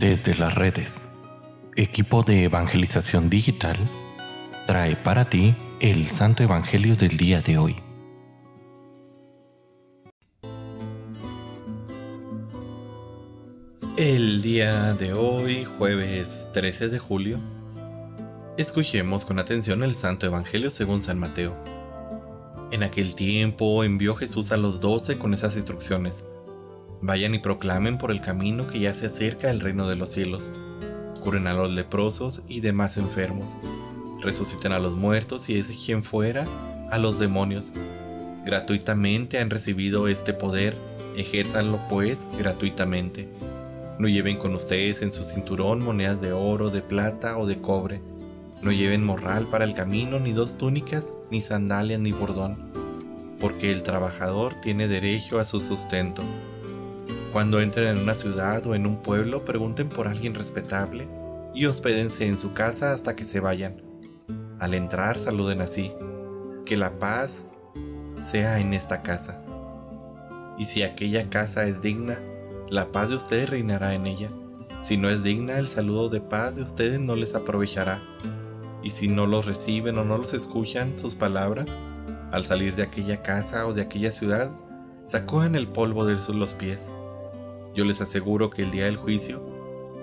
Desde las redes, equipo de evangelización digital trae para ti el Santo Evangelio del día de hoy. El día de hoy, jueves 13 de julio, escuchemos con atención el Santo Evangelio según San Mateo. En aquel tiempo envió Jesús a los doce con esas instrucciones. Vayan y proclamen por el camino que ya se acerca el reino de los cielos. Curen a los leprosos y demás enfermos. Resuciten a los muertos y quien fuera a los demonios. Gratuitamente han recibido este poder, ejérzanlo pues gratuitamente. No lleven con ustedes en su cinturón monedas de oro, de plata o de cobre. No lleven morral para el camino, ni dos túnicas, ni sandalias, ni bordón, porque el trabajador tiene derecho a su sustento. Cuando entren en una ciudad o en un pueblo, pregunten por alguien respetable y hospédense en su casa hasta que se vayan. Al entrar, saluden así. Que la paz sea en esta casa. Y si aquella casa es digna, la paz de ustedes reinará en ella. Si no es digna, el saludo de paz de ustedes no les aprovechará. Y si no los reciben o no los escuchan sus palabras, al salir de aquella casa o de aquella ciudad, sacudan el polvo de los pies yo les aseguro que el día del juicio,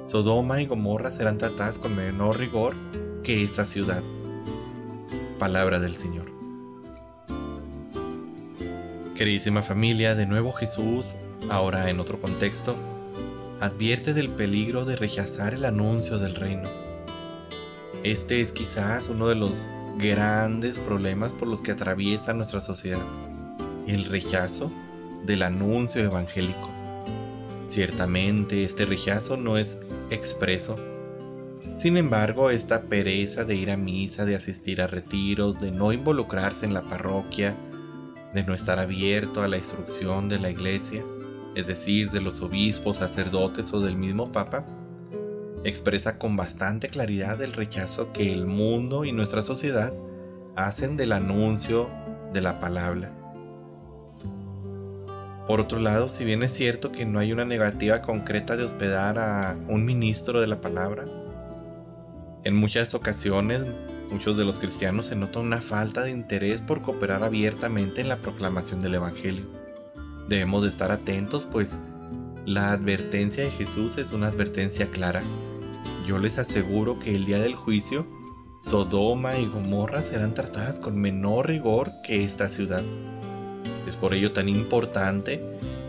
Sodoma y Gomorra serán tratadas con menor rigor que esa ciudad. Palabra del Señor. Queridísima familia, de nuevo Jesús, ahora en otro contexto, advierte del peligro de rechazar el anuncio del reino. Este es quizás uno de los grandes problemas por los que atraviesa nuestra sociedad, el rechazo del anuncio evangélico. Ciertamente este rechazo no es expreso. Sin embargo, esta pereza de ir a misa, de asistir a retiros, de no involucrarse en la parroquia, de no estar abierto a la instrucción de la iglesia, es decir, de los obispos, sacerdotes o del mismo Papa, expresa con bastante claridad el rechazo que el mundo y nuestra sociedad hacen del anuncio de la palabra. Por otro lado, si bien es cierto que no hay una negativa concreta de hospedar a un ministro de la palabra, en muchas ocasiones muchos de los cristianos se nota una falta de interés por cooperar abiertamente en la proclamación del Evangelio. Debemos de estar atentos pues la advertencia de Jesús es una advertencia clara. Yo les aseguro que el día del juicio, Sodoma y Gomorra serán tratadas con menor rigor que esta ciudad. Es por ello tan importante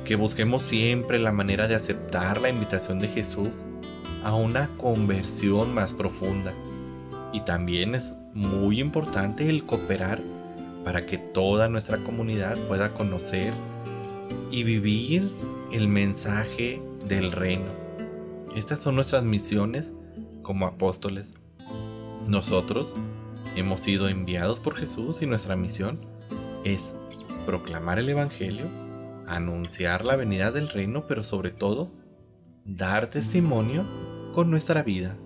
que busquemos siempre la manera de aceptar la invitación de Jesús a una conversión más profunda. Y también es muy importante el cooperar para que toda nuestra comunidad pueda conocer y vivir el mensaje del reino. Estas son nuestras misiones como apóstoles. Nosotros hemos sido enviados por Jesús y nuestra misión es proclamar el Evangelio, anunciar la venida del reino, pero sobre todo, dar testimonio con nuestra vida.